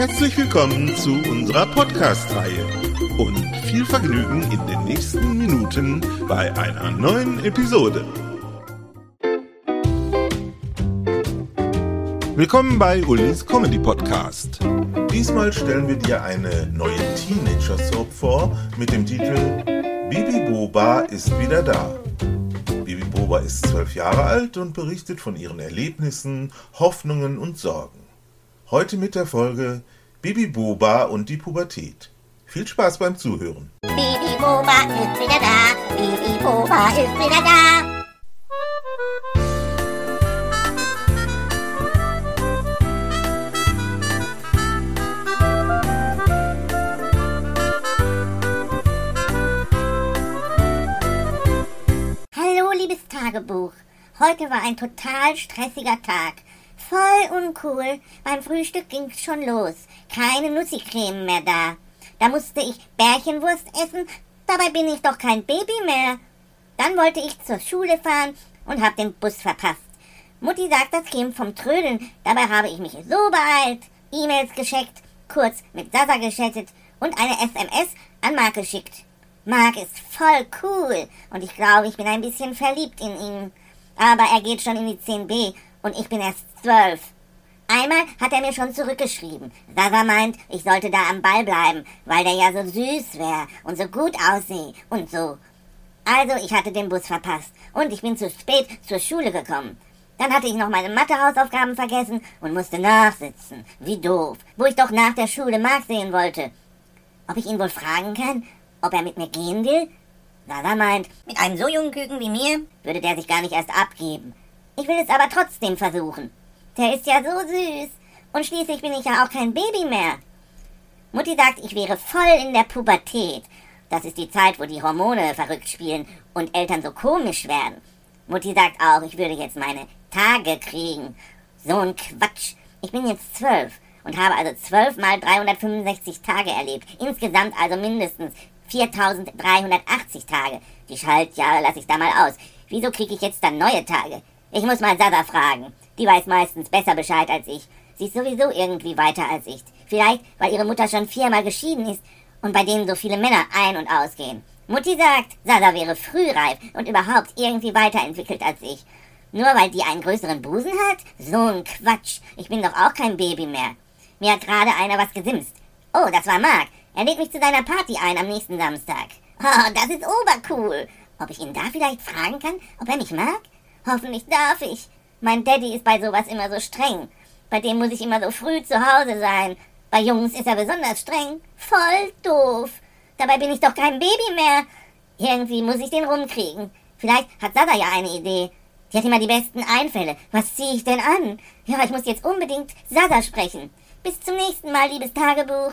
Herzlich willkommen zu unserer Podcast-Reihe und viel Vergnügen in den nächsten Minuten bei einer neuen Episode. Willkommen bei Ulis Comedy Podcast. Diesmal stellen wir dir eine neue Teenager-Soap vor mit dem Titel Bibi Boba ist wieder da. Bibi Boba ist zwölf Jahre alt und berichtet von ihren Erlebnissen, Hoffnungen und Sorgen. Heute mit der Folge Bibi Boba und die Pubertät. Viel Spaß beim Zuhören. Bibi Boba ist wieder da. Bibi Boba ist wieder da. Hallo, liebes Tagebuch. Heute war ein total stressiger Tag. Voll uncool. Beim Frühstück ging's schon los. Keine Nussi-Creme mehr da. Da musste ich Bärchenwurst essen. Dabei bin ich doch kein Baby mehr. Dann wollte ich zur Schule fahren und hab den Bus verpasst. Mutti sagt, das käme vom Trödeln. Dabei habe ich mich so beeilt, E-Mails gescheckt, kurz mit Sasa geschattet und eine SMS an Marc geschickt. Marc ist voll cool und ich glaube, ich bin ein bisschen verliebt in ihn. Aber er geht schon in die 10b und ich bin erst zwölf. Einmal hat er mir schon zurückgeschrieben. Sasa meint, ich sollte da am Ball bleiben, weil der ja so süß wäre und so gut aussehe und so. Also, ich hatte den Bus verpasst und ich bin zu spät zur Schule gekommen. Dann hatte ich noch meine Mathehausaufgaben vergessen und musste nachsitzen. Wie doof, wo ich doch nach der Schule Marc sehen wollte. Ob ich ihn wohl fragen kann, ob er mit mir gehen will? Sasa meint, mit einem so jungen Küken wie mir würde der sich gar nicht erst abgeben. Ich will es aber trotzdem versuchen. Der ist ja so süß. Und schließlich bin ich ja auch kein Baby mehr. Mutti sagt, ich wäre voll in der Pubertät. Das ist die Zeit, wo die Hormone verrückt spielen und Eltern so komisch werden. Mutti sagt auch, ich würde jetzt meine Tage kriegen. So ein Quatsch. Ich bin jetzt zwölf und habe also zwölf mal 365 Tage erlebt. Insgesamt also mindestens 4380 Tage. Die Schaltjahre lasse ich da mal aus. Wieso kriege ich jetzt dann neue Tage? Ich muss mal Sasa fragen. Die weiß meistens besser Bescheid als ich. Sie ist sowieso irgendwie weiter als ich. Vielleicht, weil ihre Mutter schon viermal geschieden ist und bei denen so viele Männer ein- und ausgehen. Mutti sagt, Sasa wäre frühreif und überhaupt irgendwie weiterentwickelt als ich. Nur weil die einen größeren Busen hat? So ein Quatsch. Ich bin doch auch kein Baby mehr. Mir hat gerade einer was gesimst. Oh, das war Marc. Er lädt mich zu seiner Party ein am nächsten Samstag. Oh, das ist obercool. Ob ich ihn da vielleicht fragen kann, ob er mich mag? Hoffentlich darf ich. Mein Daddy ist bei sowas immer so streng. Bei dem muss ich immer so früh zu Hause sein. Bei Jungs ist er besonders streng. Voll doof. Dabei bin ich doch kein Baby mehr. Irgendwie muss ich den rumkriegen. Vielleicht hat Sasa ja eine Idee. Die hat immer die besten Einfälle. Was ziehe ich denn an? Ja, ich muss jetzt unbedingt Sasa sprechen. Bis zum nächsten Mal, liebes Tagebuch.